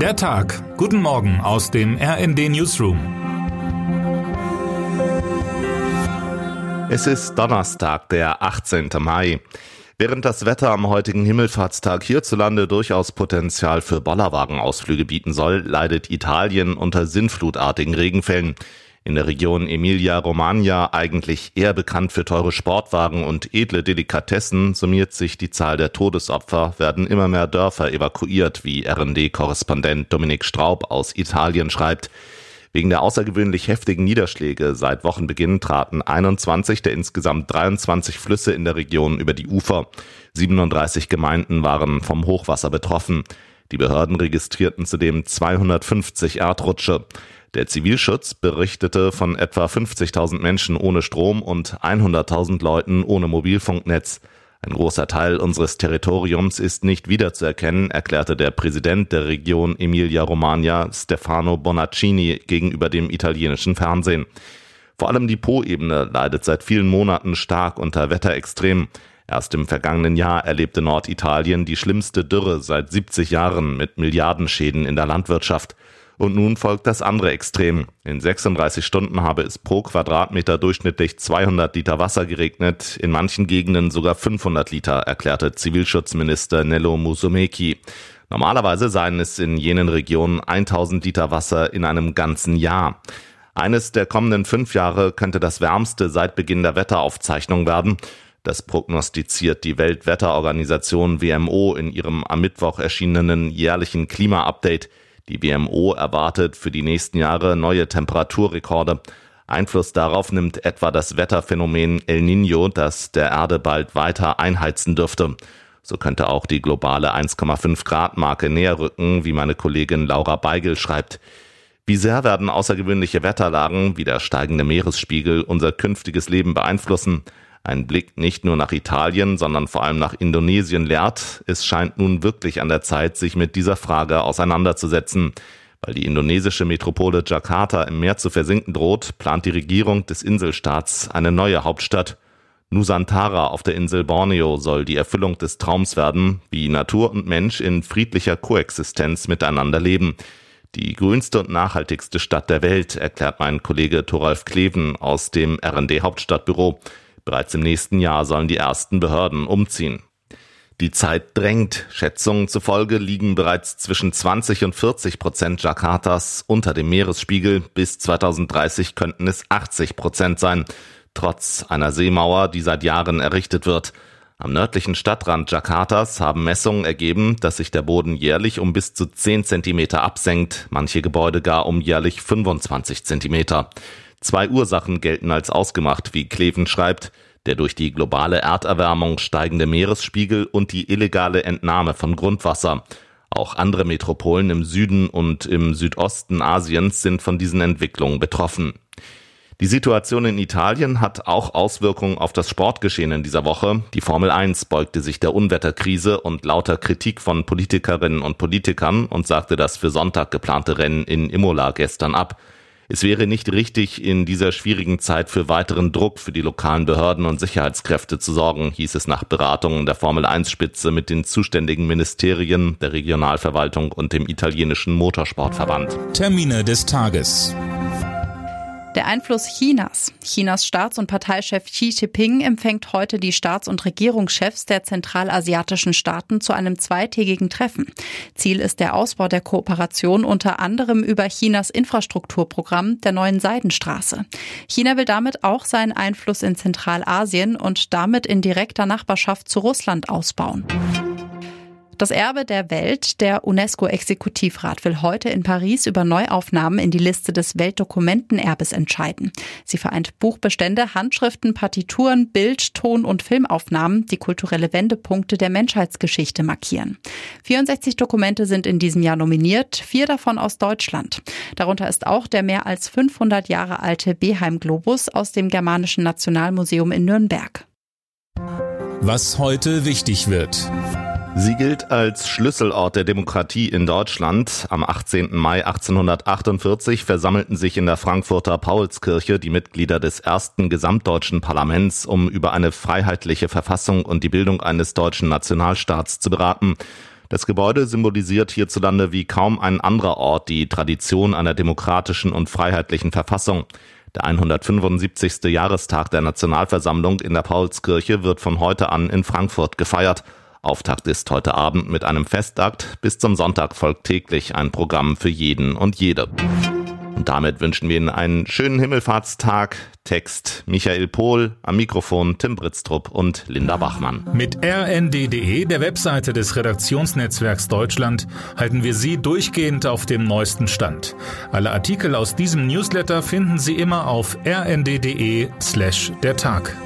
Der Tag. Guten Morgen aus dem RND Newsroom. Es ist Donnerstag, der 18. Mai. Während das Wetter am heutigen Himmelfahrtstag hierzulande durchaus Potenzial für Bollerwagenausflüge bieten soll, leidet Italien unter sinnflutartigen Regenfällen. In der Region Emilia-Romagna, eigentlich eher bekannt für teure Sportwagen und edle Delikatessen, summiert sich die Zahl der Todesopfer, werden immer mehr Dörfer evakuiert, wie RD-Korrespondent Dominik Straub aus Italien schreibt. Wegen der außergewöhnlich heftigen Niederschläge seit Wochenbeginn traten 21 der insgesamt 23 Flüsse in der Region über die Ufer. 37 Gemeinden waren vom Hochwasser betroffen. Die Behörden registrierten zudem 250 Erdrutsche. Der Zivilschutz berichtete von etwa 50.000 Menschen ohne Strom und 100.000 Leuten ohne Mobilfunknetz. Ein großer Teil unseres Territoriums ist nicht wiederzuerkennen, erklärte der Präsident der Region Emilia-Romagna Stefano Bonaccini gegenüber dem italienischen Fernsehen. Vor allem die Po-Ebene leidet seit vielen Monaten stark unter Wetterextremen. Erst im vergangenen Jahr erlebte Norditalien die schlimmste Dürre seit 70 Jahren mit Milliardenschäden in der Landwirtschaft. Und nun folgt das andere Extrem. In 36 Stunden habe es pro Quadratmeter durchschnittlich 200 Liter Wasser geregnet, in manchen Gegenden sogar 500 Liter, erklärte Zivilschutzminister Nello Musumeki. Normalerweise seien es in jenen Regionen 1000 Liter Wasser in einem ganzen Jahr. Eines der kommenden fünf Jahre könnte das wärmste seit Beginn der Wetteraufzeichnung werden. Das prognostiziert die Weltwetterorganisation WMO in ihrem am Mittwoch erschienenen jährlichen Klima-Update. Die WMO erwartet für die nächsten Jahre neue Temperaturrekorde. Einfluss darauf nimmt etwa das Wetterphänomen El Niño, das der Erde bald weiter einheizen dürfte. So könnte auch die globale 1,5 Grad Marke näher rücken, wie meine Kollegin Laura Beigel schreibt. Wie sehr werden außergewöhnliche Wetterlagen wie der steigende Meeresspiegel unser künftiges Leben beeinflussen? Ein Blick nicht nur nach Italien, sondern vor allem nach Indonesien lehrt, es scheint nun wirklich an der Zeit, sich mit dieser Frage auseinanderzusetzen. Weil die indonesische Metropole Jakarta im Meer zu versinken droht, plant die Regierung des Inselstaats eine neue Hauptstadt. Nusantara auf der Insel Borneo soll die Erfüllung des Traums werden, wie Natur und Mensch in friedlicher Koexistenz miteinander leben. Die grünste und nachhaltigste Stadt der Welt, erklärt mein Kollege Thoralf Kleven aus dem RD Hauptstadtbüro. Bereits im nächsten Jahr sollen die ersten Behörden umziehen. Die Zeit drängt. Schätzungen zufolge liegen bereits zwischen 20 und 40 Prozent Jakartas unter dem Meeresspiegel. Bis 2030 könnten es 80 Prozent sein. Trotz einer Seemauer, die seit Jahren errichtet wird. Am nördlichen Stadtrand Jakartas haben Messungen ergeben, dass sich der Boden jährlich um bis zu 10 Zentimeter absenkt, manche Gebäude gar um jährlich 25 Zentimeter. Zwei Ursachen gelten als ausgemacht, wie Kleven schreibt, der durch die globale Erderwärmung steigende Meeresspiegel und die illegale Entnahme von Grundwasser. Auch andere Metropolen im Süden und im Südosten Asiens sind von diesen Entwicklungen betroffen. Die Situation in Italien hat auch Auswirkungen auf das Sportgeschehen in dieser Woche. Die Formel 1 beugte sich der Unwetterkrise und lauter Kritik von Politikerinnen und Politikern und sagte das für Sonntag geplante Rennen in Imola gestern ab. Es wäre nicht richtig, in dieser schwierigen Zeit für weiteren Druck für die lokalen Behörden und Sicherheitskräfte zu sorgen, hieß es nach Beratungen der Formel 1 Spitze mit den zuständigen Ministerien, der Regionalverwaltung und dem italienischen Motorsportverband. Termine des Tages. Der Einfluss Chinas. Chinas Staats- und Parteichef Xi Jinping empfängt heute die Staats- und Regierungschefs der zentralasiatischen Staaten zu einem zweitägigen Treffen. Ziel ist der Ausbau der Kooperation unter anderem über Chinas Infrastrukturprogramm der neuen Seidenstraße. China will damit auch seinen Einfluss in Zentralasien und damit in direkter Nachbarschaft zu Russland ausbauen. Das Erbe der Welt, der UNESCO-Exekutivrat will heute in Paris über Neuaufnahmen in die Liste des Weltdokumentenerbes entscheiden. Sie vereint Buchbestände, Handschriften, Partituren, Bild, Ton und Filmaufnahmen, die kulturelle Wendepunkte der Menschheitsgeschichte markieren. 64 Dokumente sind in diesem Jahr nominiert, vier davon aus Deutschland. Darunter ist auch der mehr als 500 Jahre alte Beheim Globus aus dem Germanischen Nationalmuseum in Nürnberg. Was heute wichtig wird. Sie gilt als Schlüsselort der Demokratie in Deutschland. Am 18. Mai 1848 versammelten sich in der Frankfurter Paulskirche die Mitglieder des ersten gesamtdeutschen Parlaments, um über eine freiheitliche Verfassung und die Bildung eines deutschen Nationalstaats zu beraten. Das Gebäude symbolisiert hierzulande wie kaum ein anderer Ort die Tradition einer demokratischen und freiheitlichen Verfassung. Der 175. Jahrestag der Nationalversammlung in der Paulskirche wird von heute an in Frankfurt gefeiert. Auftakt ist heute Abend mit einem Festakt. Bis zum Sonntag folgt täglich ein Programm für jeden und jede. Und damit wünschen wir Ihnen einen schönen Himmelfahrtstag. Text Michael Pohl, am Mikrofon Tim Britztrup und Linda Bachmann. Mit rnd.de, der Webseite des Redaktionsnetzwerks Deutschland, halten wir Sie durchgehend auf dem neuesten Stand. Alle Artikel aus diesem Newsletter finden Sie immer auf rnd.de slash der Tag.